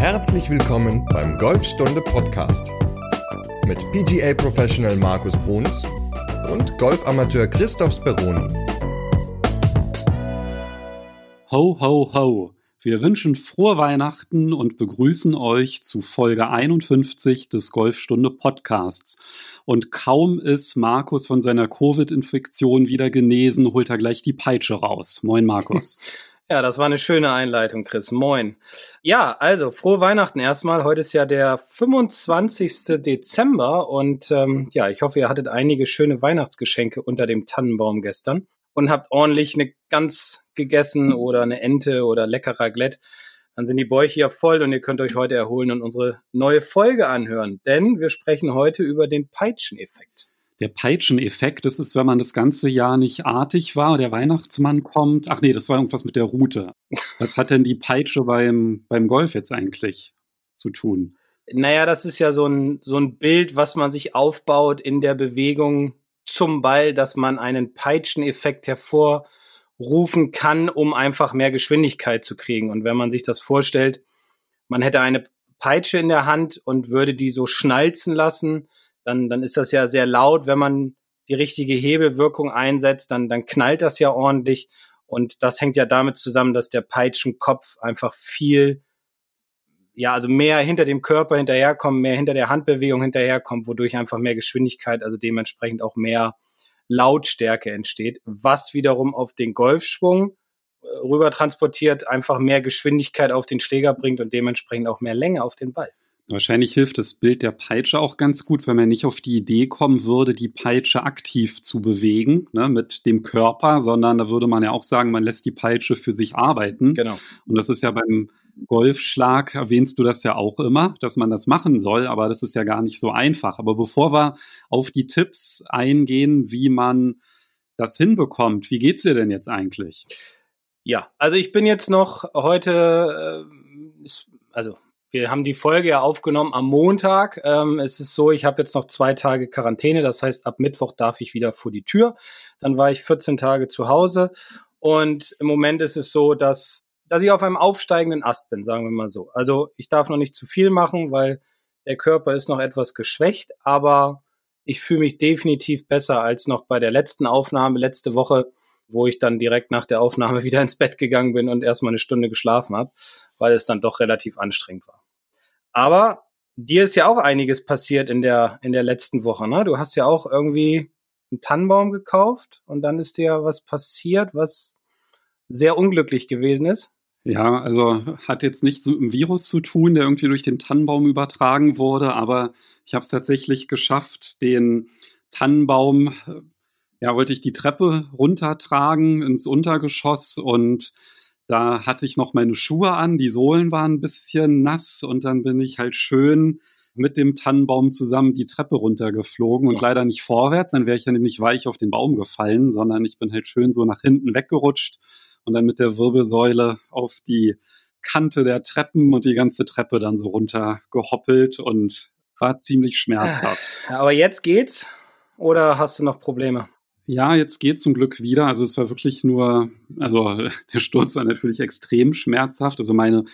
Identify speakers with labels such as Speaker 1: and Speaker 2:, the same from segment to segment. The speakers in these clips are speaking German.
Speaker 1: Herzlich willkommen beim Golfstunde Podcast mit PGA Professional Markus Bruns und Golfamateur Christoph Speroni.
Speaker 2: Ho, ho, ho! Wir wünschen frohe Weihnachten und begrüßen euch zu Folge 51 des Golfstunde Podcasts. Und kaum ist Markus von seiner Covid-Infektion wieder genesen, holt er gleich die Peitsche raus. Moin, Markus.
Speaker 3: Ja, das war eine schöne Einleitung, Chris. Moin. Ja, also frohe Weihnachten erstmal. Heute ist ja der 25. Dezember und ähm, ja, ich hoffe, ihr hattet einige schöne Weihnachtsgeschenke unter dem Tannenbaum gestern und habt ordentlich eine Gans gegessen oder eine Ente oder leckerer Glätt. Dann sind die Bäuche ja voll und ihr könnt euch heute erholen und unsere neue Folge anhören, denn wir sprechen heute über den Peitscheneffekt
Speaker 2: der Peitscheneffekt, das ist, wenn man das ganze Jahr nicht artig war, der Weihnachtsmann kommt. Ach nee, das war irgendwas mit der Route. Was hat denn die Peitsche beim, beim Golf jetzt eigentlich zu tun?
Speaker 3: Naja, das ist ja so ein, so ein Bild, was man sich aufbaut in der Bewegung zum Ball, dass man einen Peitscheneffekt hervorrufen kann, um einfach mehr Geschwindigkeit zu kriegen. Und wenn man sich das vorstellt, man hätte eine Peitsche in der Hand und würde die so schnalzen lassen, dann, dann ist das ja sehr laut. Wenn man die richtige Hebelwirkung einsetzt, dann, dann knallt das ja ordentlich. Und das hängt ja damit zusammen, dass der Peitschenkopf einfach viel, ja, also mehr hinter dem Körper hinterherkommt, mehr hinter der Handbewegung hinterherkommt, wodurch einfach mehr Geschwindigkeit, also dementsprechend auch mehr Lautstärke entsteht, was wiederum auf den Golfschwung äh, rüber transportiert, einfach mehr Geschwindigkeit auf den Schläger bringt und dementsprechend auch mehr Länge auf den Ball.
Speaker 2: Wahrscheinlich hilft das Bild der Peitsche auch ganz gut, wenn man nicht auf die Idee kommen würde, die Peitsche aktiv zu bewegen ne, mit dem Körper, sondern da würde man ja auch sagen, man lässt die Peitsche für sich arbeiten.
Speaker 3: Genau.
Speaker 2: Und das ist ja beim Golfschlag, erwähnst du das ja auch immer, dass man das machen soll, aber das ist ja gar nicht so einfach. Aber bevor wir auf die Tipps eingehen, wie man das hinbekommt, wie geht's dir denn jetzt eigentlich?
Speaker 3: Ja, also ich bin jetzt noch heute, äh, also wir haben die Folge ja aufgenommen am Montag. Ähm, es ist so, ich habe jetzt noch zwei Tage Quarantäne, das heißt, ab Mittwoch darf ich wieder vor die Tür. Dann war ich 14 Tage zu Hause und im Moment ist es so, dass, dass ich auf einem aufsteigenden Ast bin, sagen wir mal so. Also ich darf noch nicht zu viel machen, weil der Körper ist noch etwas geschwächt, aber ich fühle mich definitiv besser als noch bei der letzten Aufnahme letzte Woche, wo ich dann direkt nach der Aufnahme wieder ins Bett gegangen bin und erstmal eine Stunde geschlafen habe, weil es dann doch relativ anstrengend war. Aber dir ist ja auch einiges passiert in der, in der letzten Woche, ne? Du hast ja auch irgendwie einen Tannenbaum gekauft und dann ist dir was passiert, was sehr unglücklich gewesen ist.
Speaker 2: Ja, also hat jetzt nichts mit dem Virus zu tun, der irgendwie durch den Tannenbaum übertragen wurde, aber ich habe es tatsächlich geschafft, den Tannenbaum, ja, wollte ich die Treppe runtertragen ins Untergeschoss und da hatte ich noch meine Schuhe an, die Sohlen waren ein bisschen nass und dann bin ich halt schön mit dem Tannenbaum zusammen die Treppe runtergeflogen und leider nicht vorwärts, dann wäre ich ja nämlich weich auf den Baum gefallen, sondern ich bin halt schön so nach hinten weggerutscht und dann mit der Wirbelsäule auf die Kante der Treppen und die ganze Treppe dann so runtergehoppelt und war ziemlich schmerzhaft.
Speaker 3: Aber jetzt geht's oder hast du noch Probleme?
Speaker 2: Ja, jetzt geht zum Glück wieder. Also es war wirklich nur, also der Sturz war natürlich extrem schmerzhaft. Also meine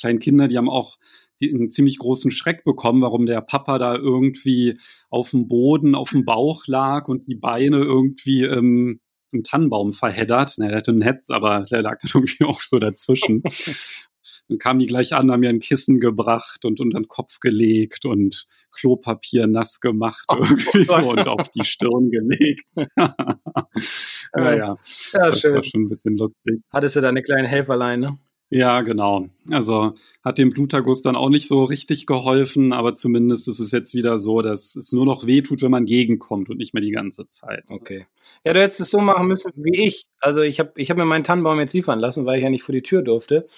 Speaker 2: kleinen Kinder, die haben auch einen ziemlich großen Schreck bekommen, warum der Papa da irgendwie auf dem Boden, auf dem Bauch lag und die Beine irgendwie im, im Tannenbaum verheddert. Na, der hatte ein Hetz, aber der lag dann irgendwie auch so dazwischen. Dann kamen die gleich an, haben mir ein Kissen gebracht und unter den Kopf gelegt und Klopapier nass gemacht oh, irgendwie oh so und auf die Stirn gelegt. naja,
Speaker 3: ja,
Speaker 2: das
Speaker 3: schön.
Speaker 2: war schon ein bisschen lustig.
Speaker 3: Hattest du da eine kleine Helferlein, ne?
Speaker 2: Ja, genau. Also hat dem Bluterguss dann auch nicht so richtig geholfen, aber zumindest ist es jetzt wieder so, dass es nur noch weh tut, wenn man gegenkommt und nicht mehr die ganze Zeit.
Speaker 3: Okay. Ja, du hättest es so machen müssen wie ich. Also ich habe ich hab mir meinen Tannenbaum jetzt liefern lassen, weil ich ja nicht vor die Tür durfte.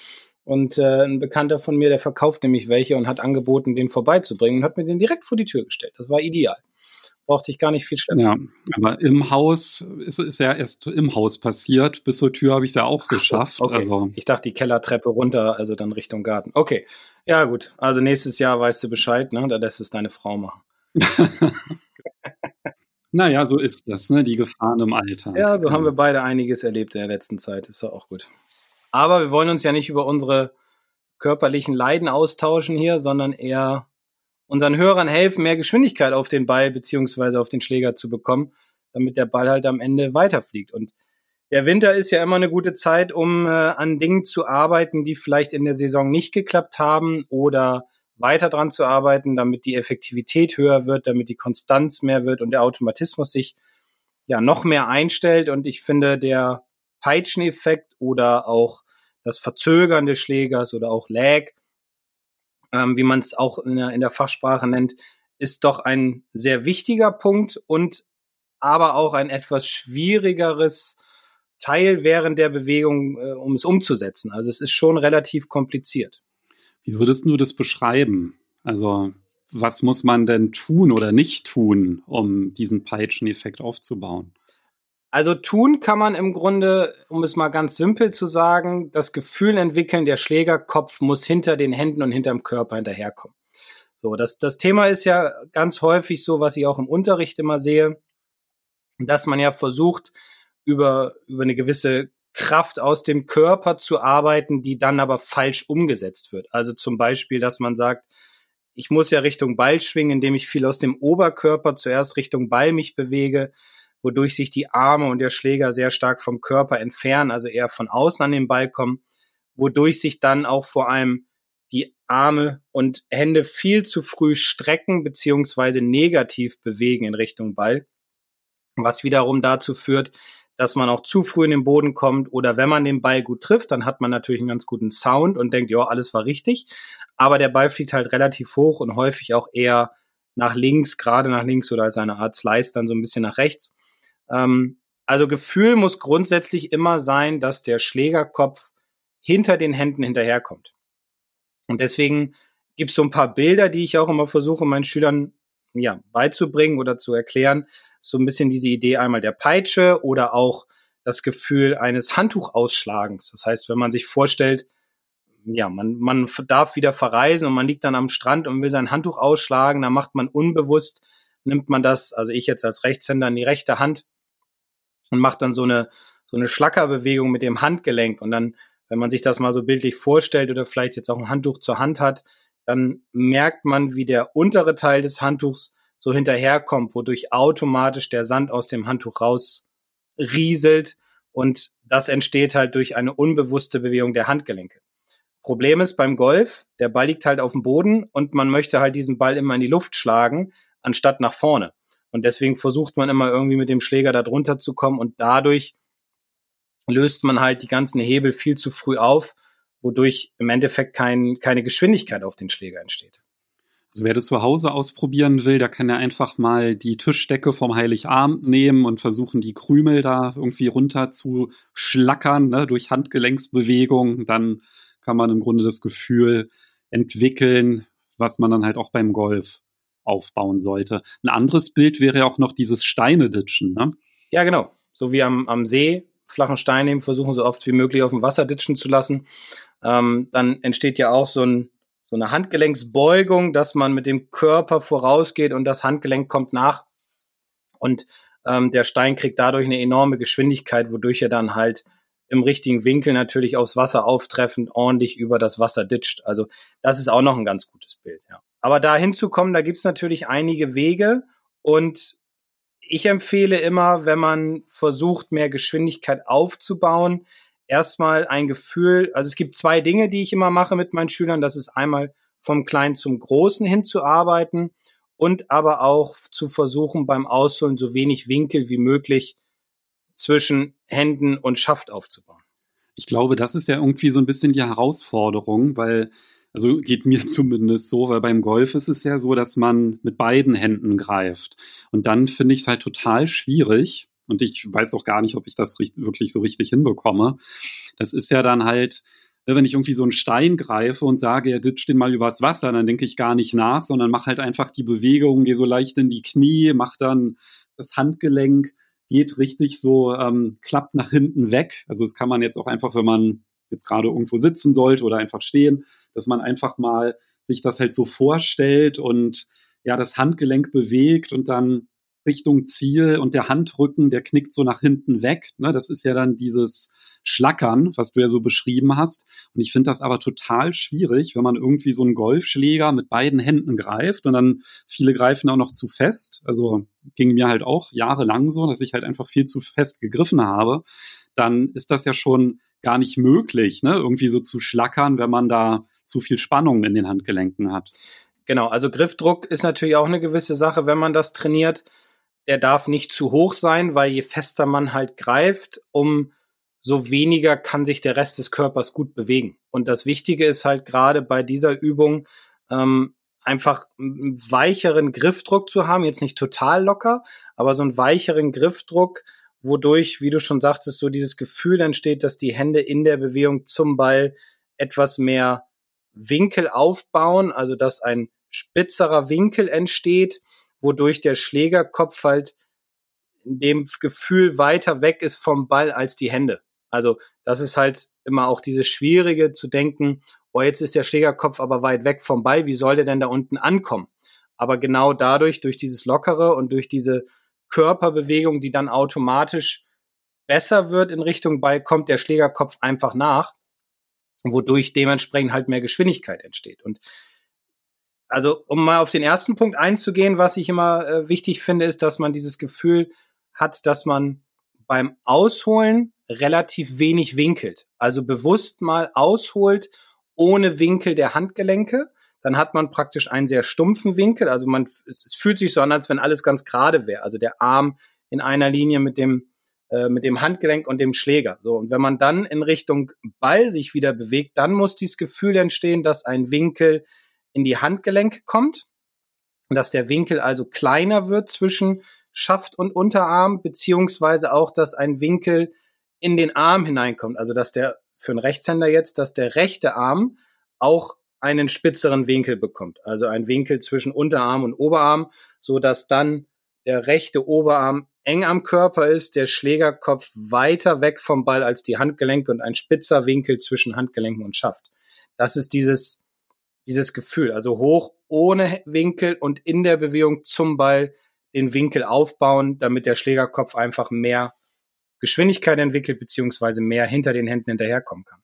Speaker 3: Und äh, ein Bekannter von mir, der verkauft nämlich welche und hat angeboten, den vorbeizubringen und hat mir den direkt vor die Tür gestellt. Das war ideal. Brauchte ich gar nicht viel schleppen.
Speaker 2: Ja, aber im Haus ist es ja erst im Haus passiert. Bis zur Tür habe ich es ja auch geschafft.
Speaker 3: okay.
Speaker 2: Also.
Speaker 3: Ich dachte, die Kellertreppe runter, also dann Richtung Garten. Okay. Ja, gut. Also nächstes Jahr weißt du Bescheid, ne? Da lässt es deine Frau machen.
Speaker 2: naja, so ist das, ne? Die Gefahren im Alter.
Speaker 3: Ja, so haben wir beide einiges erlebt in der letzten Zeit. Ist doch auch gut. Aber wir wollen uns ja nicht über unsere körperlichen Leiden austauschen hier, sondern eher unseren Hörern helfen, mehr Geschwindigkeit auf den Ball beziehungsweise auf den Schläger zu bekommen, damit der Ball halt am Ende weiterfliegt. Und der Winter ist ja immer eine gute Zeit, um äh, an Dingen zu arbeiten, die vielleicht in der Saison nicht geklappt haben oder weiter dran zu arbeiten, damit die Effektivität höher wird, damit die Konstanz mehr wird und der Automatismus sich ja noch mehr einstellt. Und ich finde, der Peitscheneffekt oder auch das Verzögern des Schlägers oder auch Lag, ähm, wie man es auch in der, in der Fachsprache nennt, ist doch ein sehr wichtiger Punkt und aber auch ein etwas schwierigeres Teil während der Bewegung, äh, um es umzusetzen. Also es ist schon relativ kompliziert.
Speaker 2: Wie würdest du das beschreiben? Also was muss man denn tun oder nicht tun, um diesen Peitscheneffekt aufzubauen?
Speaker 3: Also tun kann man im Grunde, um es mal ganz simpel zu sagen, das Gefühl entwickeln, der Schlägerkopf muss hinter den Händen und hinterm Körper hinterherkommen. So, das, das Thema ist ja ganz häufig so, was ich auch im Unterricht immer sehe, dass man ja versucht, über, über eine gewisse Kraft aus dem Körper zu arbeiten, die dann aber falsch umgesetzt wird. Also zum Beispiel, dass man sagt, ich muss ja Richtung Ball schwingen, indem ich viel aus dem Oberkörper zuerst Richtung Ball mich bewege, wodurch sich die Arme und der Schläger sehr stark vom Körper entfernen, also eher von außen an den Ball kommen, wodurch sich dann auch vor allem die Arme und Hände viel zu früh strecken beziehungsweise negativ bewegen in Richtung Ball, was wiederum dazu führt, dass man auch zu früh in den Boden kommt oder wenn man den Ball gut trifft, dann hat man natürlich einen ganz guten Sound und denkt, ja, alles war richtig. Aber der Ball fliegt halt relativ hoch und häufig auch eher nach links, gerade nach links oder als eine Art Slice dann so ein bisschen nach rechts. Ähm, also Gefühl muss grundsätzlich immer sein, dass der Schlägerkopf hinter den Händen hinterherkommt. Und deswegen gibt es so ein paar Bilder, die ich auch immer versuche, meinen Schülern ja, beizubringen oder zu erklären, so ein bisschen diese Idee einmal der Peitsche oder auch das Gefühl eines Handtuchausschlagens. Das heißt, wenn man sich vorstellt, ja, man, man darf wieder verreisen und man liegt dann am Strand und will sein Handtuch ausschlagen, dann macht man unbewusst, nimmt man das, also ich jetzt als Rechtshänder in die rechte Hand und macht dann so eine, so eine Schlackerbewegung mit dem Handgelenk und dann, wenn man sich das mal so bildlich vorstellt oder vielleicht jetzt auch ein Handtuch zur Hand hat, dann merkt man, wie der untere Teil des Handtuchs so hinterherkommt, wodurch automatisch der Sand aus dem Handtuch rausrieselt und das entsteht halt durch eine unbewusste Bewegung der Handgelenke. Problem ist beim Golf, der Ball liegt halt auf dem Boden und man möchte halt diesen Ball immer in die Luft schlagen, anstatt nach vorne. Und deswegen versucht man immer irgendwie mit dem Schläger da drunter zu kommen und dadurch löst man halt die ganzen Hebel viel zu früh auf, wodurch im Endeffekt kein, keine Geschwindigkeit auf den Schläger entsteht.
Speaker 2: Also wer das zu Hause ausprobieren will, der kann ja einfach mal die Tischdecke vom Heiligabend nehmen und versuchen, die Krümel da irgendwie runter zu schlackern, ne, durch Handgelenksbewegung. Dann kann man im Grunde das Gefühl entwickeln, was man dann halt auch beim Golf aufbauen sollte. Ein anderes Bild wäre ja auch noch dieses Steine-Ditchen, ne?
Speaker 3: Ja, genau. So wie am, am See flachen Stein nehmen, versuchen so oft wie möglich auf dem Wasser ditchen zu lassen. Ähm, dann entsteht ja auch so ein so eine Handgelenksbeugung, dass man mit dem Körper vorausgeht und das Handgelenk kommt nach und ähm, der Stein kriegt dadurch eine enorme Geschwindigkeit, wodurch er dann halt im richtigen Winkel natürlich aufs Wasser auftreffend ordentlich über das Wasser ditcht. Also das ist auch noch ein ganz gutes Bild, ja. Aber da hinzukommen, da gibt's natürlich einige Wege und ich empfehle immer, wenn man versucht, mehr Geschwindigkeit aufzubauen, erstmal ein Gefühl, also es gibt zwei Dinge, die ich immer mache mit meinen Schülern. Das ist einmal vom Kleinen zum Großen hinzuarbeiten und aber auch zu versuchen, beim Ausholen so wenig Winkel wie möglich zwischen Händen und Schaft aufzubauen.
Speaker 2: Ich glaube, das ist ja irgendwie so ein bisschen die Herausforderung, weil, also geht mir zumindest so, weil beim Golf ist es ja so, dass man mit beiden Händen greift. Und dann finde ich es halt total schwierig, und ich weiß auch gar nicht, ob ich das wirklich so richtig hinbekomme. Das ist ja dann halt, ne, wenn ich irgendwie so einen Stein greife und sage, ja, ditch den mal übers Wasser, dann denke ich gar nicht nach, sondern mache halt einfach die Bewegung, gehe so leicht in die Knie, mach dann das Handgelenk, geht richtig so, ähm, klappt nach hinten weg. Also das kann man jetzt auch einfach, wenn man jetzt gerade irgendwo sitzen sollte oder einfach stehen, dass man einfach mal sich das halt so vorstellt und ja, das Handgelenk bewegt und dann Richtung Ziel und der Handrücken, der knickt so nach hinten weg. Ne? Das ist ja dann dieses Schlackern, was du ja so beschrieben hast. Und ich finde das aber total schwierig, wenn man irgendwie so einen Golfschläger mit beiden Händen greift und dann viele greifen auch noch zu fest. Also ging mir halt auch jahrelang so, dass ich halt einfach viel zu fest gegriffen habe. Dann ist das ja schon gar nicht möglich, ne? irgendwie so zu schlackern, wenn man da zu viel Spannung in den Handgelenken hat.
Speaker 3: Genau, also Griffdruck ist natürlich auch eine gewisse Sache, wenn man das trainiert. Der darf nicht zu hoch sein, weil je fester man halt greift, um so weniger kann sich der Rest des Körpers gut bewegen. Und das Wichtige ist halt gerade bei dieser Übung ähm, einfach einen weicheren Griffdruck zu haben, jetzt nicht total locker, aber so einen weicheren Griffdruck, wodurch, wie du schon sagtest, so dieses Gefühl entsteht, dass die Hände in der Bewegung zum Ball etwas mehr Winkel aufbauen, also dass ein spitzerer Winkel entsteht, wodurch der Schlägerkopf halt in dem Gefühl weiter weg ist vom Ball als die Hände. Also das ist halt immer auch dieses Schwierige zu denken, oh, jetzt ist der Schlägerkopf aber weit weg vom Ball, wie soll der denn da unten ankommen? Aber genau dadurch, durch dieses Lockere und durch diese Körperbewegung, die dann automatisch besser wird in Richtung Ball, kommt der Schlägerkopf einfach nach, wodurch dementsprechend halt mehr Geschwindigkeit entsteht. Und also, um mal auf den ersten Punkt einzugehen, was ich immer äh, wichtig finde, ist, dass man dieses Gefühl hat, dass man beim Ausholen relativ wenig winkelt. Also bewusst mal ausholt ohne Winkel der Handgelenke. Dann hat man praktisch einen sehr stumpfen Winkel. Also man, es, es fühlt sich so an, als wenn alles ganz gerade wäre. Also der Arm in einer Linie mit dem, äh, mit dem Handgelenk und dem Schläger. So. Und wenn man dann in Richtung Ball sich wieder bewegt, dann muss dieses Gefühl entstehen, dass ein Winkel in die Handgelenke kommt. Dass der Winkel also kleiner wird zwischen Schaft und Unterarm, beziehungsweise auch, dass ein Winkel in den Arm hineinkommt. Also dass der für einen Rechtshänder jetzt, dass der rechte Arm auch einen spitzeren Winkel bekommt. Also ein Winkel zwischen Unterarm und Oberarm, so dass dann der rechte Oberarm eng am Körper ist, der Schlägerkopf weiter weg vom Ball als die Handgelenke und ein spitzer Winkel zwischen Handgelenken und Schaft. Das ist dieses, dieses Gefühl. Also hoch ohne Winkel und in der Bewegung zum Ball den Winkel aufbauen, damit der Schlägerkopf einfach mehr Geschwindigkeit entwickelt, beziehungsweise mehr hinter den Händen hinterherkommen kann.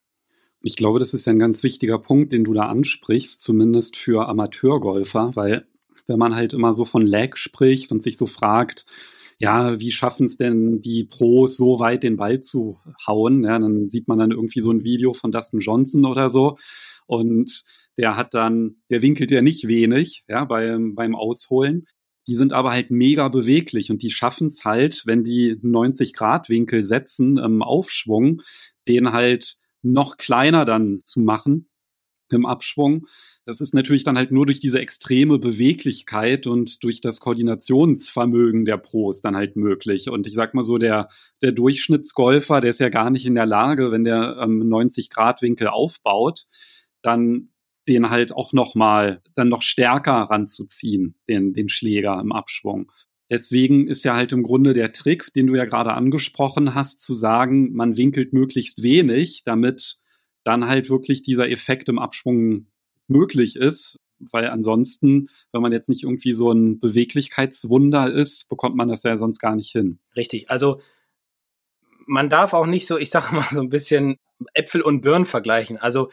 Speaker 2: Ich glaube, das ist ja ein ganz wichtiger Punkt, den du da ansprichst, zumindest für Amateurgolfer, weil wenn man halt immer so von Lag spricht und sich so fragt, ja, wie schaffen es denn die Pros so weit den Ball zu hauen? Ja, dann sieht man dann irgendwie so ein Video von Dustin Johnson oder so und der hat dann, der winkelt ja nicht wenig, ja, beim, beim Ausholen. Die sind aber halt mega beweglich und die schaffen es halt, wenn die 90-Grad-Winkel setzen im Aufschwung, den halt noch kleiner dann zu machen im Abschwung. Das ist natürlich dann halt nur durch diese extreme Beweglichkeit und durch das Koordinationsvermögen der Pros dann halt möglich. Und ich sag mal so, der, der Durchschnittsgolfer, der ist ja gar nicht in der Lage, wenn der ähm, 90-Grad-Winkel aufbaut, dann den halt auch noch mal dann noch stärker ranzuziehen, den, den Schläger im Abschwung. Deswegen ist ja halt im Grunde der Trick, den du ja gerade angesprochen hast, zu sagen, man winkelt möglichst wenig, damit dann halt wirklich dieser Effekt im Abschwung möglich ist. Weil ansonsten, wenn man jetzt nicht irgendwie so ein Beweglichkeitswunder ist, bekommt man das ja sonst gar nicht hin.
Speaker 3: Richtig. Also man darf auch nicht so, ich sage mal so ein bisschen Äpfel und Birnen vergleichen. Also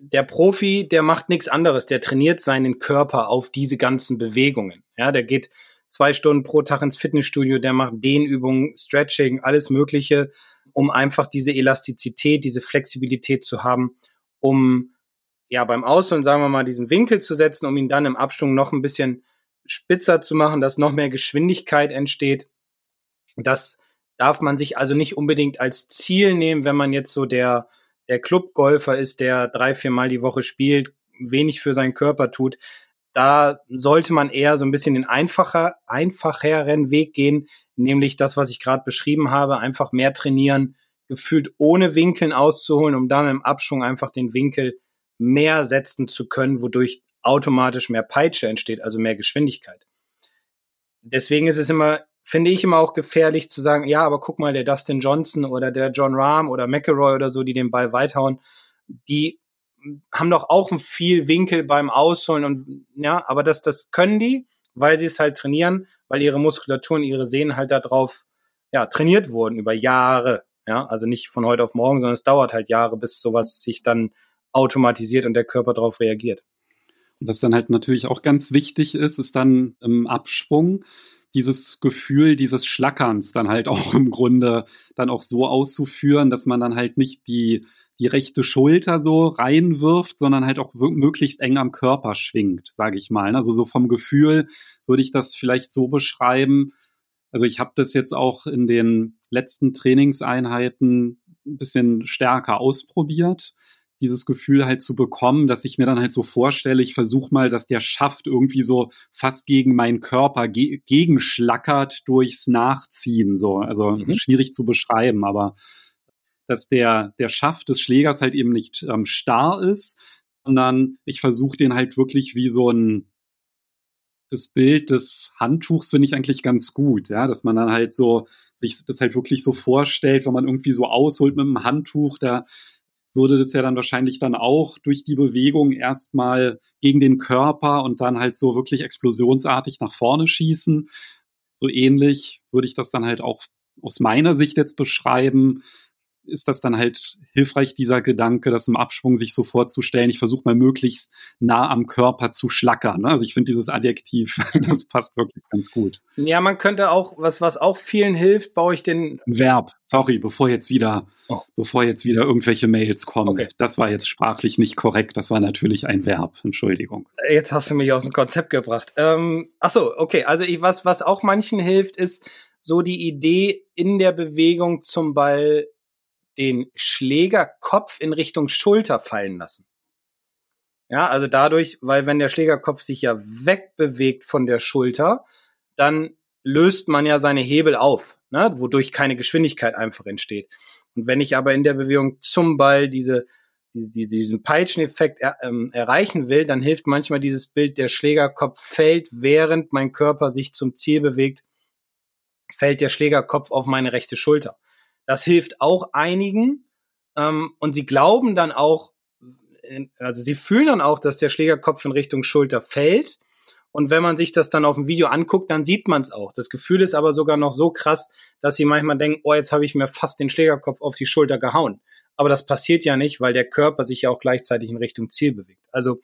Speaker 3: der Profi, der macht nichts anderes. Der trainiert seinen Körper auf diese ganzen Bewegungen. Ja, der geht zwei Stunden pro Tag ins Fitnessstudio, der macht Dehnübungen, Stretching, alles Mögliche, um einfach diese Elastizität, diese Flexibilität zu haben, um ja beim Ausholen, sagen wir mal, diesen Winkel zu setzen, um ihn dann im Abschwung noch ein bisschen spitzer zu machen, dass noch mehr Geschwindigkeit entsteht. Das darf man sich also nicht unbedingt als Ziel nehmen, wenn man jetzt so der der Clubgolfer ist, der drei, vier Mal die Woche spielt, wenig für seinen Körper tut, da sollte man eher so ein bisschen den einfacher, einfacheren Weg gehen, nämlich das, was ich gerade beschrieben habe, einfach mehr trainieren, gefühlt ohne Winkeln auszuholen, um dann im Abschwung einfach den Winkel mehr setzen zu können, wodurch automatisch mehr Peitsche entsteht, also mehr Geschwindigkeit. Deswegen ist es immer finde ich immer auch gefährlich zu sagen, ja, aber guck mal, der Dustin Johnson oder der John Rahm oder McElroy oder so, die den Ball weithauen, die haben doch auch viel Winkel beim Ausholen und ja, aber das, das können die, weil sie es halt trainieren, weil ihre Muskulatur und ihre Sehnen halt darauf ja, trainiert wurden über Jahre. Ja, also nicht von heute auf morgen, sondern es dauert halt Jahre, bis sowas sich dann automatisiert und der Körper darauf reagiert.
Speaker 2: Und was dann halt natürlich auch ganz wichtig ist, ist dann im Absprung dieses Gefühl dieses Schlackerns dann halt auch im Grunde dann auch so auszuführen, dass man dann halt nicht die, die rechte Schulter so reinwirft, sondern halt auch möglichst eng am Körper schwingt, sage ich mal. Also so vom Gefühl würde ich das vielleicht so beschreiben. Also ich habe das jetzt auch in den letzten Trainingseinheiten ein bisschen stärker ausprobiert dieses Gefühl halt zu bekommen, dass ich mir dann halt so vorstelle, ich versuche mal, dass der Schaft irgendwie so fast gegen meinen Körper ge gegenschlackert durchs Nachziehen. So, also mhm. schwierig zu beschreiben, aber dass der, der Schaft des Schlägers halt eben nicht ähm, starr ist, sondern ich versuche den halt wirklich wie so ein das Bild des Handtuchs finde ich eigentlich ganz gut, ja, dass man dann halt so sich das halt wirklich so vorstellt, wenn man irgendwie so ausholt mit einem Handtuch, da würde das ja dann wahrscheinlich dann auch durch die Bewegung erstmal gegen den Körper und dann halt so wirklich explosionsartig nach vorne schießen. So ähnlich würde ich das dann halt auch aus meiner Sicht jetzt beschreiben, ist das dann halt hilfreich, dieser Gedanke, das im Abschwung sich so vorzustellen. Ich versuche mal möglichst nah am Körper zu schlackern. Ne? Also ich finde dieses Adjektiv, das passt wirklich ganz gut.
Speaker 3: Ja, man könnte auch, was, was auch vielen hilft, baue ich den.
Speaker 2: Verb, sorry, bevor jetzt wieder, oh. bevor jetzt wieder irgendwelche Mails kommen. Okay. Das war jetzt sprachlich nicht korrekt. Das war natürlich ein Verb. Entschuldigung.
Speaker 3: Jetzt hast du mich aus dem Konzept gebracht. Ähm, ach so, okay. Also ich, was, was auch manchen hilft, ist, so die Idee in der Bewegung zum Ball den Schlägerkopf in Richtung Schulter fallen lassen. Ja, also dadurch, weil wenn der Schlägerkopf sich ja wegbewegt von der Schulter, dann löst man ja seine Hebel auf, ne, wodurch keine Geschwindigkeit einfach entsteht. Und wenn ich aber in der Bewegung zum Ball diese, diese, diesen Peitscheneffekt er, ähm, erreichen will, dann hilft manchmal dieses Bild, der Schlägerkopf fällt, während mein Körper sich zum Ziel bewegt, fällt der Schlägerkopf auf meine rechte Schulter. Das hilft auch einigen. Ähm, und sie glauben dann auch, also sie fühlen dann auch, dass der Schlägerkopf in Richtung Schulter fällt. Und wenn man sich das dann auf dem Video anguckt, dann sieht man es auch. Das Gefühl ist aber sogar noch so krass, dass sie manchmal denken, oh, jetzt habe ich mir fast den Schlägerkopf auf die Schulter gehauen. Aber das passiert ja nicht, weil der Körper sich ja auch gleichzeitig in Richtung Ziel bewegt. Also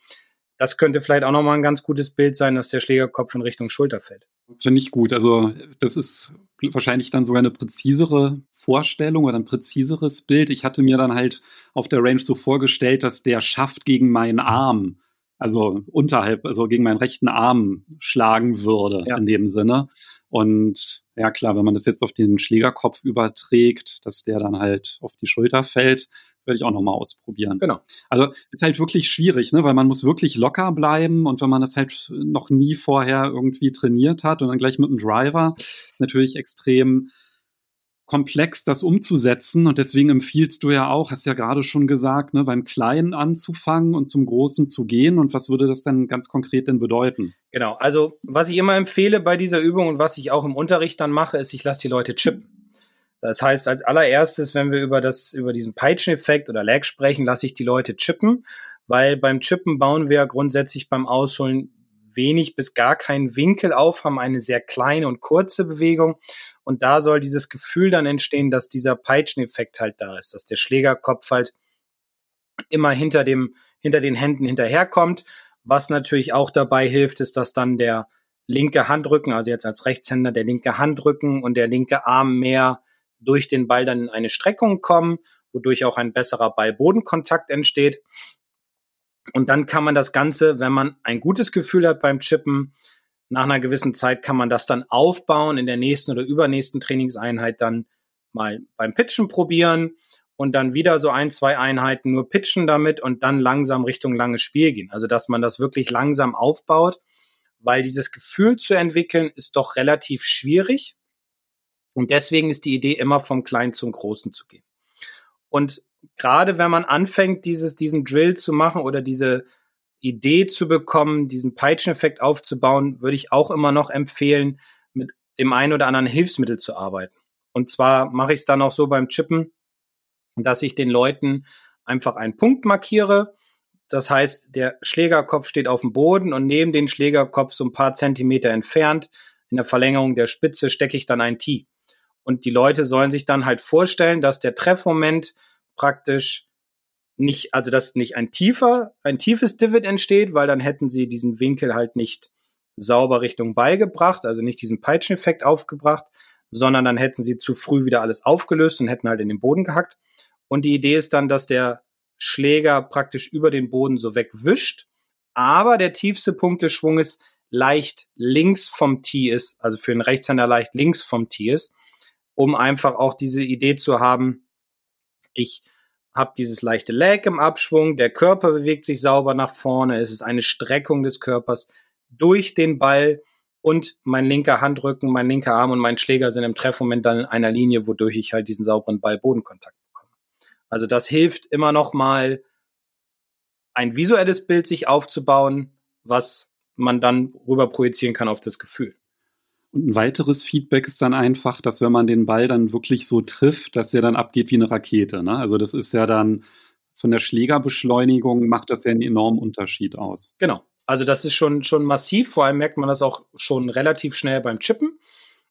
Speaker 3: das könnte vielleicht auch nochmal ein ganz gutes Bild sein, dass der Schlägerkopf in Richtung Schulter fällt.
Speaker 2: Finde ich gut. Also das ist wahrscheinlich dann sogar eine präzisere Vorstellung oder ein präziseres Bild. Ich hatte mir dann halt auf der Range so vorgestellt, dass der Schaft gegen meinen Arm, also unterhalb, also gegen meinen rechten Arm schlagen würde ja. in dem Sinne. Und ja klar, wenn man das jetzt auf den Schlägerkopf überträgt, dass der dann halt auf die Schulter fällt, werde ich auch nochmal ausprobieren.
Speaker 3: Genau.
Speaker 2: Also ist halt wirklich schwierig, ne? weil man muss wirklich locker bleiben und wenn man das halt noch nie vorher irgendwie trainiert hat und dann gleich mit dem Driver, ist natürlich extrem komplex, das umzusetzen. Und deswegen empfiehlst du ja auch, hast ja gerade schon gesagt, ne, beim Kleinen anzufangen und zum Großen zu gehen. Und was würde das denn ganz konkret denn bedeuten?
Speaker 3: Genau, also was ich immer empfehle bei dieser Übung und was ich auch im Unterricht dann mache, ist, ich lasse die Leute chippen. Das heißt, als allererstes, wenn wir über das, über diesen Peitscheneffekt oder Lag sprechen, lasse ich die Leute chippen, weil beim Chippen bauen wir grundsätzlich beim Ausholen wenig bis gar keinen Winkel auf, haben eine sehr kleine und kurze Bewegung. Und da soll dieses Gefühl dann entstehen, dass dieser Peitscheneffekt halt da ist, dass der Schlägerkopf halt immer hinter dem, hinter den Händen hinterherkommt. Was natürlich auch dabei hilft, ist, dass dann der linke Handrücken, also jetzt als Rechtshänder der linke Handrücken und der linke Arm mehr durch den Ball dann in eine Streckung kommen, wodurch auch ein besserer Ball-Bodenkontakt entsteht. Und dann kann man das Ganze, wenn man ein gutes Gefühl hat beim Chippen, nach einer gewissen Zeit kann man das dann aufbauen, in der nächsten oder übernächsten Trainingseinheit dann mal beim Pitchen probieren und dann wieder so ein, zwei Einheiten nur pitchen damit und dann langsam Richtung langes Spiel gehen. Also dass man das wirklich langsam aufbaut, weil dieses Gefühl zu entwickeln ist doch relativ schwierig. Und deswegen ist die Idee immer vom Kleinen zum Großen zu gehen. Und gerade wenn man anfängt, dieses, diesen Drill zu machen oder diese Idee zu bekommen, diesen Peitscheneffekt aufzubauen, würde ich auch immer noch empfehlen, mit dem einen oder anderen Hilfsmittel zu arbeiten. Und zwar mache ich es dann auch so beim Chippen, dass ich den Leuten einfach einen Punkt markiere. Das heißt, der Schlägerkopf steht auf dem Boden und neben den Schlägerkopf so ein paar Zentimeter entfernt in der Verlängerung der Spitze stecke ich dann ein Tee. Und die Leute sollen sich dann halt vorstellen, dass der Treffmoment praktisch nicht, also dass nicht ein tiefer, ein tiefes Divid entsteht, weil dann hätten sie diesen Winkel halt nicht sauber Richtung beigebracht, also nicht diesen Peitscheneffekt aufgebracht, sondern dann hätten sie zu früh wieder alles aufgelöst und hätten halt in den Boden gehackt. Und die Idee ist dann, dass der Schläger praktisch über den Boden so wegwischt, aber der tiefste Punkt des Schwunges leicht links vom Tee ist, also für einen Rechtshänder leicht links vom Tee ist, um einfach auch diese Idee zu haben, ich habe dieses leichte Lag im Abschwung, der Körper bewegt sich sauber nach vorne, es ist eine Streckung des Körpers durch den Ball und mein linker Handrücken, mein linker Arm und mein Schläger sind im Treffmoment dann in einer Linie, wodurch ich halt diesen sauberen Ball-Bodenkontakt bekomme. Also das hilft immer noch mal ein visuelles Bild sich aufzubauen, was man dann rüber projizieren kann auf das Gefühl.
Speaker 2: Und ein weiteres Feedback ist dann einfach, dass wenn man den Ball dann wirklich so trifft, dass der dann abgeht wie eine Rakete. Ne? Also das ist ja dann von der Schlägerbeschleunigung macht das ja einen enormen Unterschied aus.
Speaker 3: Genau. Also das ist schon, schon massiv. Vor allem merkt man das auch schon relativ schnell beim Chippen.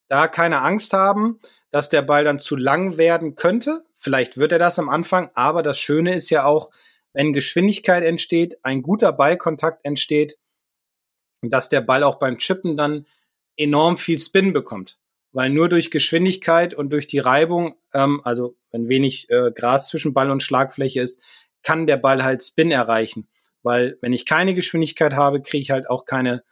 Speaker 3: Da keine Angst haben, dass der Ball dann zu lang werden könnte. Vielleicht wird er das am Anfang, aber das Schöne ist ja auch, wenn Geschwindigkeit entsteht, ein guter Ballkontakt entsteht, dass der Ball auch beim Chippen dann enorm viel Spin bekommt. Weil nur durch Geschwindigkeit und durch die Reibung, ähm, also wenn wenig äh, Gras zwischen Ball und Schlagfläche ist, kann der Ball halt Spin erreichen. Weil wenn ich keine Geschwindigkeit habe, kriege ich halt auch keine,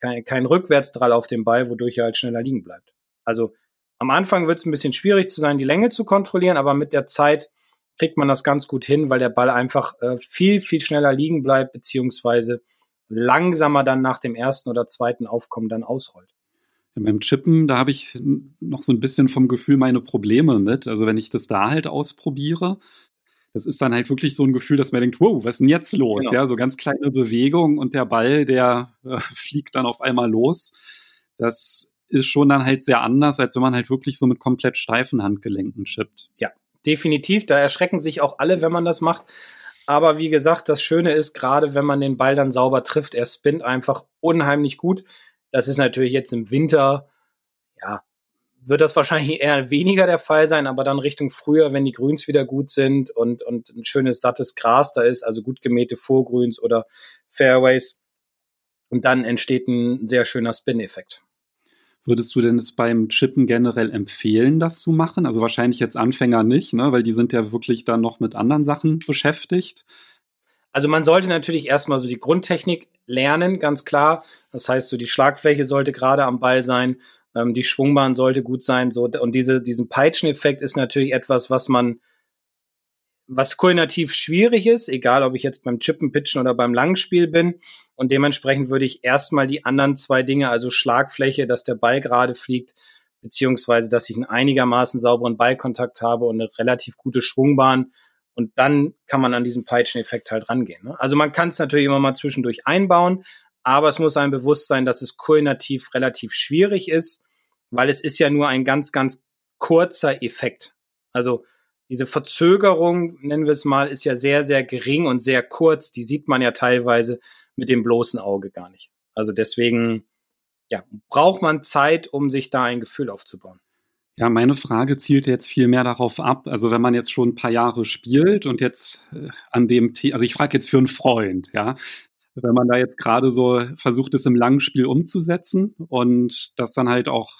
Speaker 3: keine, keinen Rückwärtsdrall auf dem Ball, wodurch er halt schneller liegen bleibt. Also am Anfang wird es ein bisschen schwierig zu sein, die Länge zu kontrollieren, aber mit der Zeit kriegt man das ganz gut hin, weil der Ball einfach äh, viel, viel schneller liegen bleibt, beziehungsweise langsamer dann nach dem ersten oder zweiten Aufkommen dann ausrollt.
Speaker 2: Beim Chippen, da habe ich noch so ein bisschen vom Gefühl meine Probleme mit. Also wenn ich das da halt ausprobiere, das ist dann halt wirklich so ein Gefühl, dass man denkt, wow, was ist denn jetzt los? Genau. Ja, so ganz kleine Bewegung und der Ball, der äh, fliegt dann auf einmal los. Das ist schon dann halt sehr anders, als wenn man halt wirklich so mit komplett steifen Handgelenken chippt.
Speaker 3: Ja, definitiv. Da erschrecken sich auch alle, wenn man das macht. Aber wie gesagt, das Schöne ist, gerade wenn man den Ball dann sauber trifft, er spinnt einfach unheimlich gut. Das ist natürlich jetzt im Winter, ja, wird das wahrscheinlich eher weniger der Fall sein, aber dann Richtung Frühjahr, wenn die Grüns wieder gut sind und, und ein schönes, sattes Gras da ist, also gut gemähte Vorgrüns oder Fairways, und dann entsteht ein sehr schöner Spin-Effekt.
Speaker 2: Würdest du denn es beim Chippen generell empfehlen, das zu machen? Also wahrscheinlich jetzt Anfänger nicht, ne? weil die sind ja wirklich dann noch mit anderen Sachen beschäftigt.
Speaker 3: Also man sollte natürlich erstmal so die Grundtechnik lernen, ganz klar. Das heißt, so die Schlagfläche sollte gerade am Ball sein, ähm, die Schwungbahn sollte gut sein. So und diese diesen Peitscheneffekt ist natürlich etwas, was man was koordinativ schwierig ist, egal ob ich jetzt beim Chippen, Pitchen oder beim Langspiel bin. Und dementsprechend würde ich erstmal die anderen zwei Dinge, also Schlagfläche, dass der Ball gerade fliegt, beziehungsweise dass ich einen einigermaßen sauberen Ballkontakt habe und eine relativ gute Schwungbahn. Und dann kann man an diesen Peitscheneffekt halt rangehen. Ne? Also man kann es natürlich immer mal zwischendurch einbauen, aber es muss einem bewusst sein, dass es koordinativ relativ schwierig ist, weil es ist ja nur ein ganz, ganz kurzer Effekt. Also diese Verzögerung, nennen wir es mal, ist ja sehr, sehr gering und sehr kurz. Die sieht man ja teilweise mit dem bloßen Auge gar nicht. Also deswegen, ja, braucht man Zeit, um sich da ein Gefühl aufzubauen.
Speaker 2: Ja, meine Frage zielt jetzt viel mehr darauf ab. Also wenn man jetzt schon ein paar Jahre spielt und jetzt äh, an dem Thema, also ich frage jetzt für einen Freund, ja, wenn man da jetzt gerade so versucht, es im langen Spiel umzusetzen und das dann halt auch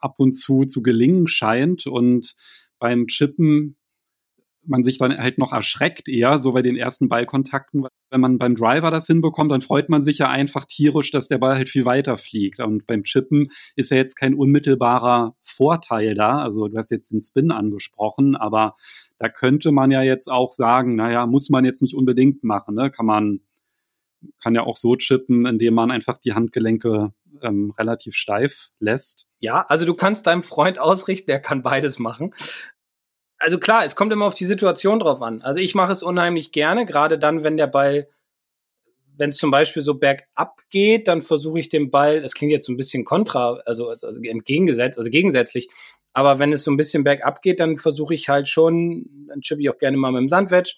Speaker 2: ab und zu zu gelingen scheint und beim Chippen man sich dann halt noch erschreckt eher, so bei den ersten Ballkontakten. Wenn man beim Driver das hinbekommt, dann freut man sich ja einfach tierisch, dass der Ball halt viel weiter fliegt. Und beim Chippen ist ja jetzt kein unmittelbarer Vorteil da. Also du hast jetzt den Spin angesprochen, aber da könnte man ja jetzt auch sagen, naja, muss man jetzt nicht unbedingt machen, ne? Kann man, kann ja auch so chippen, indem man einfach die Handgelenke ähm, relativ steif lässt.
Speaker 3: Ja, also du kannst deinem Freund ausrichten, der kann beides machen also klar, es kommt immer auf die Situation drauf an. Also ich mache es unheimlich gerne, gerade dann, wenn der Ball, wenn es zum Beispiel so bergab geht, dann versuche ich den Ball, das klingt jetzt so ein bisschen kontra, also, also entgegengesetzt, also gegensätzlich, aber wenn es so ein bisschen bergab geht, dann versuche ich halt schon, dann chippe ich auch gerne mal mit dem Sandwedge.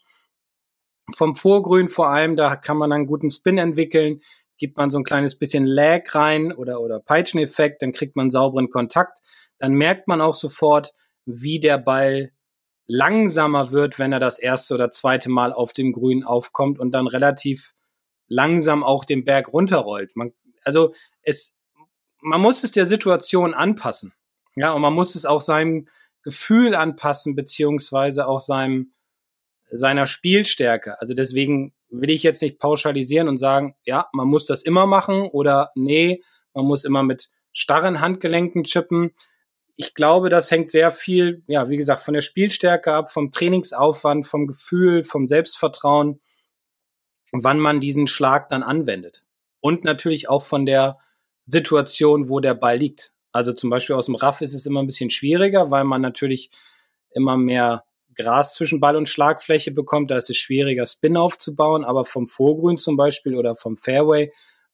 Speaker 3: Vom Vorgrün vor allem, da kann man einen guten Spin entwickeln, gibt man so ein kleines bisschen Lag rein oder, oder Peitscheneffekt, dann kriegt man sauberen Kontakt. Dann merkt man auch sofort, wie der Ball langsamer wird, wenn er das erste oder zweite Mal auf dem Grün aufkommt und dann relativ langsam auch den Berg runterrollt. Man, also es, man muss es der Situation anpassen. Ja, und man muss es auch seinem Gefühl anpassen, beziehungsweise auch seinem, seiner Spielstärke. Also deswegen will ich jetzt nicht pauschalisieren und sagen, ja, man muss das immer machen oder nee, man muss immer mit starren Handgelenken chippen. Ich glaube, das hängt sehr viel, ja, wie gesagt, von der Spielstärke ab, vom Trainingsaufwand, vom Gefühl, vom Selbstvertrauen, wann man diesen Schlag dann anwendet. Und natürlich auch von der Situation, wo der Ball liegt. Also zum Beispiel aus dem Raff ist es immer ein bisschen schwieriger, weil man natürlich immer mehr Gras zwischen Ball und Schlagfläche bekommt, da ist es schwieriger, Spin aufzubauen, aber vom Vorgrün zum Beispiel oder vom Fairway,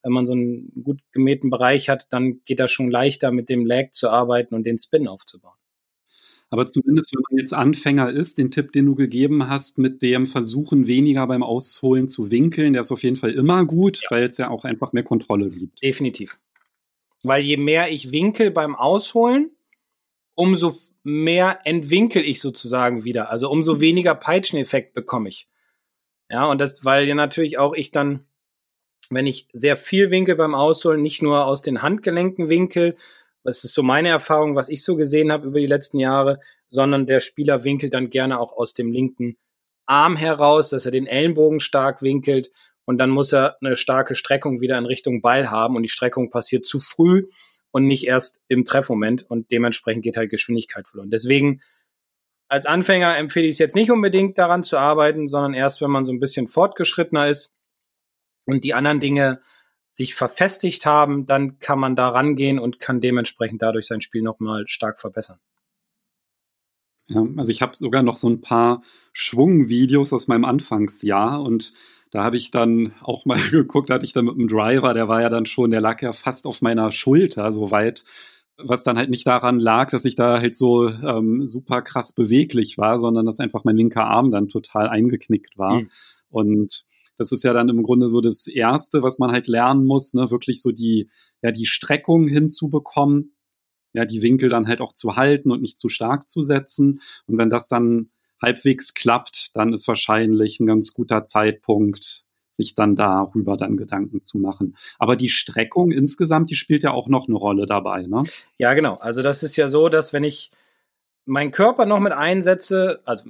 Speaker 3: wenn man so einen gut gemähten Bereich hat, dann geht das schon leichter, mit dem Lag zu arbeiten und den Spin aufzubauen.
Speaker 2: Aber zumindest, wenn man jetzt Anfänger ist, den Tipp, den du gegeben hast, mit dem Versuchen, weniger beim Ausholen zu winkeln, der ist auf jeden Fall immer gut, ja. weil es ja auch einfach mehr Kontrolle gibt.
Speaker 3: Definitiv. Weil je mehr ich winkel beim Ausholen, umso mehr entwinkel ich sozusagen wieder. Also umso mhm. weniger Peitscheneffekt bekomme ich. Ja, und das, weil ja natürlich auch ich dann, wenn ich sehr viel winkel beim Ausholen, nicht nur aus den Handgelenken winkel, das ist so meine Erfahrung, was ich so gesehen habe über die letzten Jahre, sondern der Spieler winkelt dann gerne auch aus dem linken Arm heraus, dass er den Ellenbogen stark winkelt und dann muss er eine starke Streckung wieder in Richtung Ball haben und die Streckung passiert zu früh und nicht erst im Treffmoment und dementsprechend geht halt Geschwindigkeit verloren. Deswegen als Anfänger empfehle ich es jetzt nicht unbedingt daran zu arbeiten, sondern erst, wenn man so ein bisschen fortgeschrittener ist und die anderen Dinge sich verfestigt haben, dann kann man da rangehen und kann dementsprechend dadurch sein Spiel nochmal stark verbessern.
Speaker 2: Ja, also ich habe sogar noch so ein paar Schwungvideos aus meinem Anfangsjahr und da habe ich dann auch mal geguckt, hatte ich dann mit dem Driver, der war ja dann schon, der lag ja fast auf meiner Schulter, so weit, was dann halt nicht daran lag, dass ich da halt so ähm, super krass beweglich war, sondern dass einfach mein linker Arm dann total eingeknickt war. Mhm. Und das ist ja dann im Grunde so das Erste, was man halt lernen muss, ne, wirklich so die, ja, die Streckung hinzubekommen, ja, die Winkel dann halt auch zu halten und nicht zu stark zu setzen. Und wenn das dann halbwegs klappt, dann ist wahrscheinlich ein ganz guter Zeitpunkt, sich dann darüber dann Gedanken zu machen. Aber die Streckung insgesamt, die spielt ja auch noch eine Rolle dabei, ne?
Speaker 3: Ja, genau. Also das ist ja so, dass wenn ich meinen Körper noch mit einsetze, also,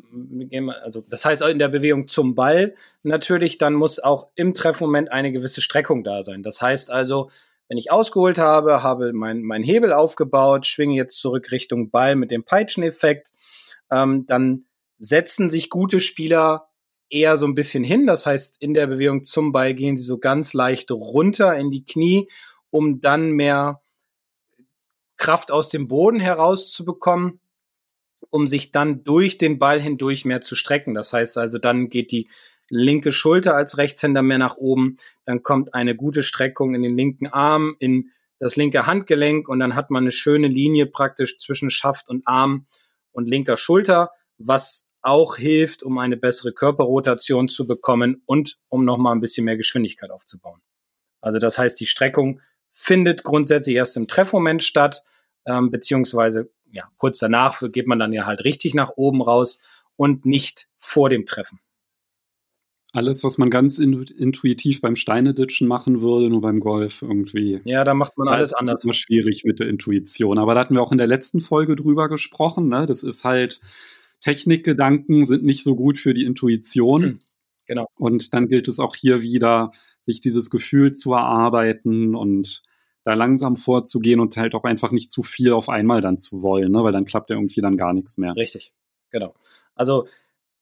Speaker 3: also das heißt in der Bewegung zum Ball natürlich, dann muss auch im Treffmoment eine gewisse Streckung da sein. Das heißt also, wenn ich ausgeholt habe, habe mein, mein Hebel aufgebaut, schwinge jetzt zurück Richtung Ball mit dem Peitscheneffekt, ähm, dann setzen sich gute Spieler eher so ein bisschen hin. Das heißt, in der Bewegung zum Ball gehen sie so ganz leicht runter in die Knie, um dann mehr Kraft aus dem Boden herauszubekommen, um sich dann durch den Ball hindurch mehr zu strecken. Das heißt also, dann geht die linke Schulter als Rechtshänder mehr nach oben, dann kommt eine gute Streckung in den linken Arm, in das linke Handgelenk und dann hat man eine schöne Linie praktisch zwischen Schaft und Arm und linker Schulter, was auch hilft, um eine bessere Körperrotation zu bekommen und um nochmal ein bisschen mehr Geschwindigkeit aufzubauen. Also das heißt, die Streckung findet grundsätzlich erst im Treffmoment statt, ähm, beziehungsweise ja, kurz danach geht man dann ja halt richtig nach oben raus und nicht vor dem Treffen.
Speaker 2: Alles, was man ganz intuitiv beim Steineditschen machen würde, nur beim Golf irgendwie.
Speaker 3: Ja, da macht man alles anders. Das ist
Speaker 2: immer schwierig mit der Intuition. Aber da hatten wir auch in der letzten Folge drüber gesprochen. Ne? Das ist halt, Technikgedanken sind nicht so gut für die Intuition. Mhm. Genau. Und dann gilt es auch hier wieder, sich dieses Gefühl zu erarbeiten und da langsam vorzugehen und halt auch einfach nicht zu viel auf einmal dann zu wollen, ne? weil dann klappt ja irgendwie dann gar nichts mehr.
Speaker 3: Richtig, genau. Also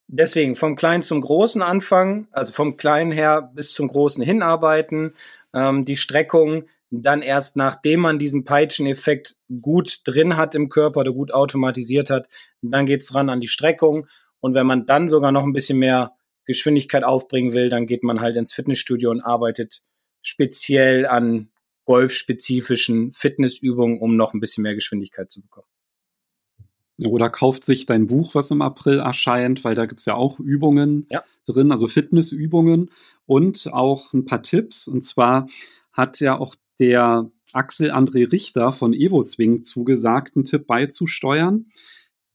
Speaker 3: deswegen vom Kleinen zum Großen anfangen, also vom Kleinen her bis zum Großen hinarbeiten, ähm, die Streckung dann erst nachdem man diesen Peitscheneffekt gut drin hat im Körper oder gut automatisiert hat, dann geht's ran an die Streckung. Und wenn man dann sogar noch ein bisschen mehr Geschwindigkeit aufbringen will, dann geht man halt ins Fitnessstudio und arbeitet speziell an golfspezifischen Fitnessübungen, um noch ein bisschen mehr Geschwindigkeit zu bekommen.
Speaker 2: Oder kauft sich dein Buch, was im April erscheint, weil da gibt's ja auch Übungen ja. drin, also Fitnessübungen und auch ein paar Tipps. Und zwar hat ja auch der Axel André Richter von EvoSwing zugesagt, einen Tipp beizusteuern.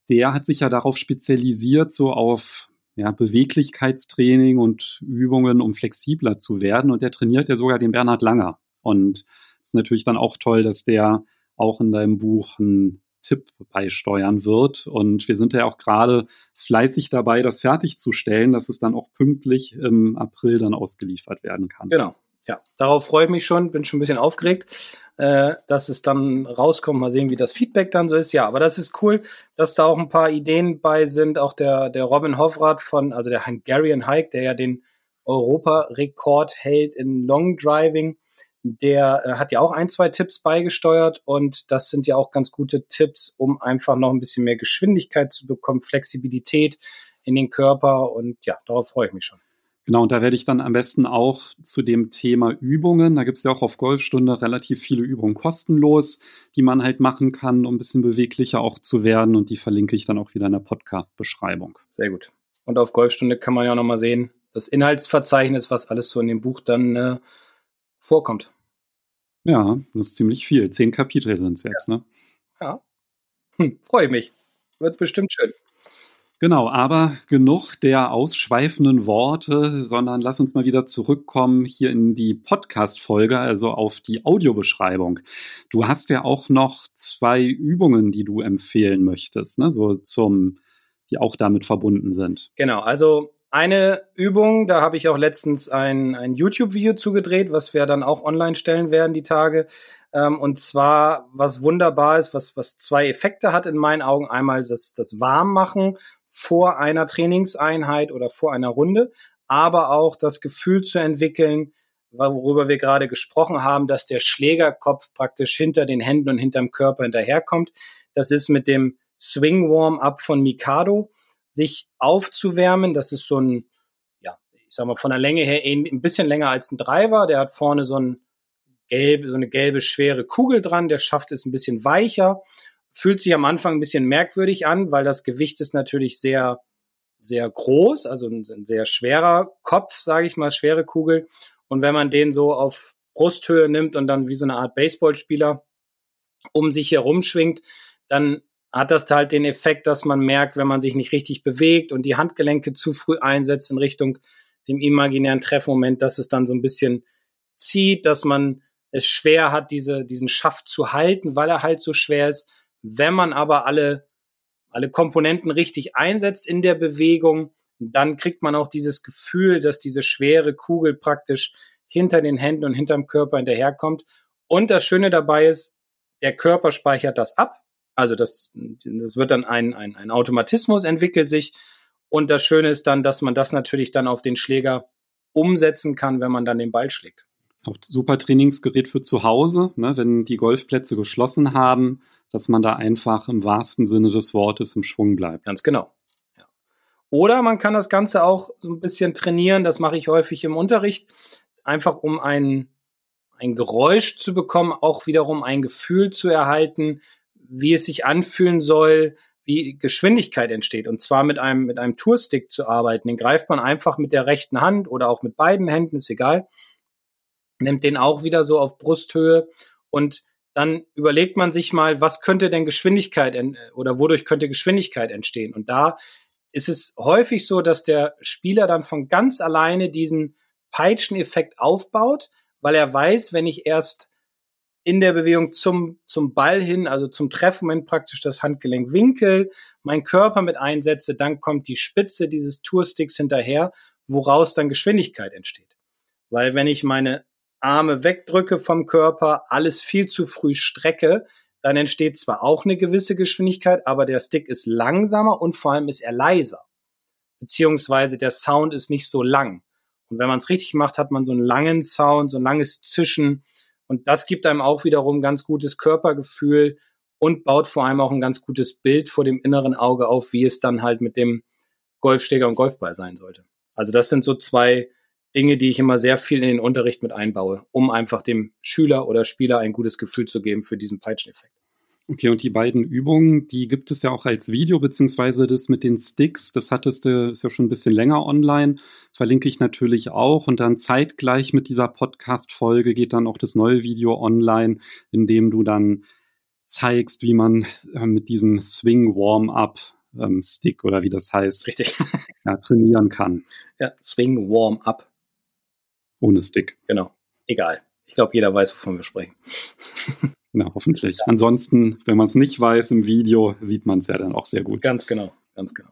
Speaker 2: Der hat sich ja darauf spezialisiert, so auf ja, Beweglichkeitstraining und Übungen, um flexibler zu werden. Und der trainiert ja sogar den Bernhard Langer. Und ist natürlich dann auch toll, dass der auch in deinem Buch einen Tipp beisteuern wird. Und wir sind ja auch gerade fleißig dabei, das fertigzustellen, dass es dann auch pünktlich im April dann ausgeliefert werden kann.
Speaker 3: Genau. Ja, darauf freue ich mich schon, bin schon ein bisschen aufgeregt, äh, dass es dann rauskommt. Mal sehen, wie das Feedback dann so ist. Ja, aber das ist cool, dass da auch ein paar Ideen bei sind. Auch der, der Robin Hofrath von, also der Hungarian Hike, der ja den Europarekord hält in Long Driving der äh, hat ja auch ein, zwei Tipps beigesteuert und das sind ja auch ganz gute Tipps, um einfach noch ein bisschen mehr Geschwindigkeit zu bekommen, Flexibilität in den Körper und ja, darauf freue ich mich schon.
Speaker 2: Genau, und da werde ich dann am besten auch zu dem Thema Übungen, da gibt es ja auch auf Golfstunde relativ viele Übungen kostenlos, die man halt machen kann, um ein bisschen beweglicher auch zu werden und die verlinke ich dann auch wieder in der Podcast-Beschreibung.
Speaker 3: Sehr gut. Und auf Golfstunde kann man ja auch nochmal sehen, das Inhaltsverzeichnis, was alles so in dem Buch dann äh, vorkommt.
Speaker 2: Ja, das ist ziemlich viel. Zehn Kapitel sind es jetzt, ne?
Speaker 3: Ja. Hm, Freue ich mich. Wird bestimmt schön.
Speaker 2: Genau, aber genug der ausschweifenden Worte, sondern lass uns mal wieder zurückkommen hier in die Podcast-Folge, also auf die Audiobeschreibung. Du hast ja auch noch zwei Übungen, die du empfehlen möchtest, ne? so zum, die auch damit verbunden sind.
Speaker 3: Genau, also eine Übung, da habe ich auch letztens ein, ein YouTube-Video zugedreht, was wir dann auch online stellen werden die Tage. Ähm, und zwar, was wunderbar ist, was, was zwei Effekte hat in meinen Augen. Einmal das, das Warmmachen vor einer Trainingseinheit oder vor einer Runde, aber auch das Gefühl zu entwickeln, worüber wir gerade gesprochen haben, dass der Schlägerkopf praktisch hinter den Händen und hinterm Körper hinterherkommt. Das ist mit dem Swing Warm-Up von Mikado sich aufzuwärmen. Das ist so ein, ja, ich sag mal, von der Länge her ein bisschen länger als ein Driver. Der hat vorne so ein gelb, so eine gelbe, schwere Kugel dran. Der Schaft ist ein bisschen weicher. Fühlt sich am Anfang ein bisschen merkwürdig an, weil das Gewicht ist natürlich sehr, sehr groß, also ein, ein sehr schwerer Kopf, sage ich mal, schwere Kugel. Und wenn man den so auf Brusthöhe nimmt und dann wie so eine Art Baseballspieler um sich herum schwingt, dann hat das halt den Effekt, dass man merkt, wenn man sich nicht richtig bewegt und die Handgelenke zu früh einsetzt in Richtung dem imaginären Treffmoment, dass es dann so ein bisschen zieht, dass man es schwer hat, diese, diesen Schaft zu halten, weil er halt so schwer ist. Wenn man aber alle, alle Komponenten richtig einsetzt in der Bewegung, dann kriegt man auch dieses Gefühl, dass diese schwere Kugel praktisch hinter den Händen und hinterm Körper hinterherkommt. Und das Schöne dabei ist, der Körper speichert das ab. Also das, das wird dann ein, ein, ein Automatismus entwickelt sich. Und das Schöne ist dann, dass man das natürlich dann auf den Schläger umsetzen kann, wenn man dann den Ball schlägt.
Speaker 2: Auch super Trainingsgerät für zu Hause, ne, wenn die Golfplätze geschlossen haben, dass man da einfach im wahrsten Sinne des Wortes im Schwung bleibt.
Speaker 3: Ganz genau. Ja. Oder man kann das Ganze auch so ein bisschen trainieren, das mache ich häufig im Unterricht, einfach um ein, ein Geräusch zu bekommen, auch wiederum ein Gefühl zu erhalten, wie es sich anfühlen soll, wie Geschwindigkeit entsteht. Und zwar mit einem, mit einem Tourstick zu arbeiten. Den greift man einfach mit der rechten Hand oder auch mit beiden Händen, ist egal. Nimmt den auch wieder so auf Brusthöhe und dann überlegt man sich mal, was könnte denn Geschwindigkeit oder wodurch könnte Geschwindigkeit entstehen? Und da ist es häufig so, dass der Spieler dann von ganz alleine diesen Peitscheneffekt aufbaut, weil er weiß, wenn ich erst in der Bewegung zum, zum Ball hin, also zum Treffmoment praktisch das Handgelenk winkel, mein Körper mit einsetze, dann kommt die Spitze dieses Toursticks hinterher, woraus dann Geschwindigkeit entsteht. Weil wenn ich meine Arme wegdrücke vom Körper, alles viel zu früh strecke, dann entsteht zwar auch eine gewisse Geschwindigkeit, aber der Stick ist langsamer und vor allem ist er leiser. Beziehungsweise der Sound ist nicht so lang. Und wenn man es richtig macht, hat man so einen langen Sound, so ein langes Zischen, und das gibt einem auch wiederum ganz gutes Körpergefühl und baut vor allem auch ein ganz gutes Bild vor dem inneren Auge auf, wie es dann halt mit dem Golfsteger und Golfball sein sollte. Also das sind so zwei Dinge, die ich immer sehr viel in den Unterricht mit einbaue, um einfach dem Schüler oder Spieler ein gutes Gefühl zu geben für diesen Peitscheneffekt.
Speaker 2: Okay, und die beiden Übungen, die gibt es ja auch als Video, beziehungsweise das mit den Sticks, das hattest du, ist ja schon ein bisschen länger online, verlinke ich natürlich auch. Und dann zeitgleich mit dieser Podcast-Folge geht dann auch das neue Video online, in dem du dann zeigst, wie man äh, mit diesem Swing Warm-Up ähm, Stick oder wie das heißt,
Speaker 3: Richtig.
Speaker 2: ja, trainieren kann.
Speaker 3: Ja, Swing Warm-Up.
Speaker 2: Ohne Stick.
Speaker 3: Genau. Egal. Ich glaube, jeder weiß, wovon wir sprechen.
Speaker 2: Na, hoffentlich. Ja. Ansonsten, wenn man es nicht weiß im Video, sieht man es ja dann auch sehr gut.
Speaker 3: Ganz genau, ganz genau.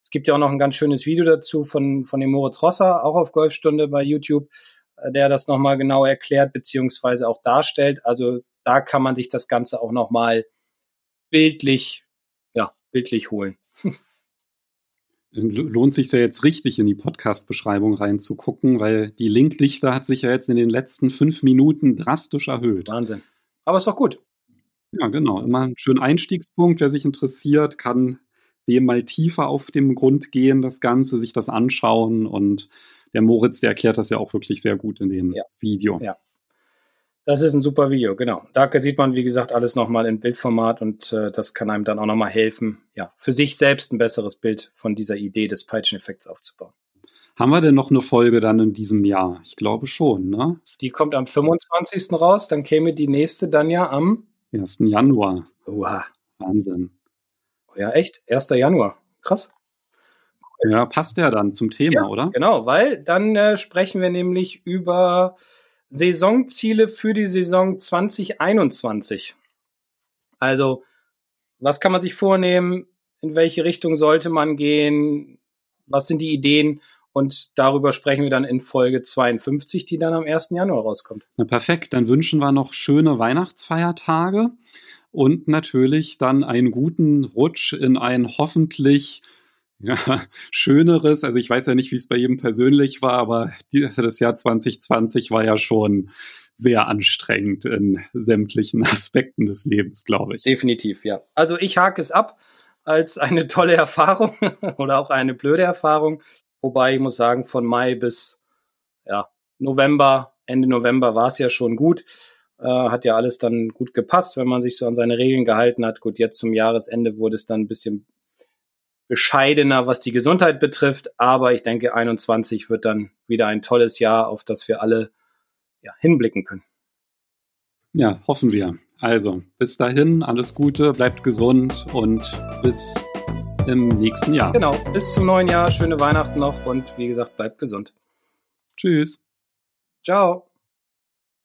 Speaker 3: Es gibt ja auch noch ein ganz schönes Video dazu von, von dem Moritz Rosser, auch auf Golfstunde bei YouTube, äh, der das nochmal genau erklärt, beziehungsweise auch darstellt. Also da kann man sich das Ganze auch nochmal bildlich, ja, bildlich holen.
Speaker 2: lohnt sich ja jetzt richtig in die Podcast-Beschreibung reinzugucken, weil die Linkdichte hat sich ja jetzt in den letzten fünf Minuten drastisch erhöht.
Speaker 3: Wahnsinn. Aber ist doch gut.
Speaker 2: Ja, genau. Immer ein schöner Einstiegspunkt. Wer sich interessiert, kann dem mal tiefer auf den Grund gehen, das Ganze, sich das anschauen. Und der Moritz, der erklärt das ja auch wirklich sehr gut in dem ja. Video.
Speaker 3: Ja. Das ist ein super Video, genau. Da sieht man, wie gesagt, alles nochmal in Bildformat und äh, das kann einem dann auch nochmal helfen, ja, für sich selbst ein besseres Bild von dieser Idee des Peitscheneffekts aufzubauen.
Speaker 2: Haben wir denn noch eine Folge dann in diesem Jahr? Ich glaube schon, ne?
Speaker 3: Die kommt am 25. raus, dann käme die nächste dann ja am
Speaker 2: 1. Januar.
Speaker 3: Oha.
Speaker 2: Wahnsinn.
Speaker 3: Ja, echt? 1. Januar. Krass.
Speaker 2: Ja, passt ja dann zum Thema,
Speaker 3: ja,
Speaker 2: oder?
Speaker 3: Genau, weil dann äh, sprechen wir nämlich über Saisonziele für die Saison 2021. Also, was kann man sich vornehmen? In welche Richtung sollte man gehen? Was sind die Ideen? Und darüber sprechen wir dann in Folge 52, die dann am 1. Januar rauskommt.
Speaker 2: Na perfekt, dann wünschen wir noch schöne Weihnachtsfeiertage und natürlich dann einen guten Rutsch in ein hoffentlich ja, Schöneres. Also ich weiß ja nicht, wie es bei jedem persönlich war, aber die, das Jahr 2020 war ja schon sehr anstrengend in sämtlichen Aspekten des Lebens, glaube ich.
Speaker 3: Definitiv, ja. Also ich hake es ab als eine tolle Erfahrung oder auch eine blöde Erfahrung. Wobei ich muss sagen, von Mai bis ja, November, Ende November war es ja schon gut. Äh, hat ja alles dann gut gepasst, wenn man sich so an seine Regeln gehalten hat. Gut, jetzt zum Jahresende wurde es dann ein bisschen bescheidener, was die Gesundheit betrifft. Aber ich denke, 21 wird dann wieder ein tolles Jahr, auf das wir alle ja, hinblicken können.
Speaker 2: Ja, hoffen wir. Also, bis dahin, alles Gute, bleibt gesund und bis im nächsten Jahr.
Speaker 3: Genau, bis zum neuen Jahr, schöne Weihnachten noch und wie gesagt, bleibt gesund.
Speaker 2: Tschüss.
Speaker 3: Ciao.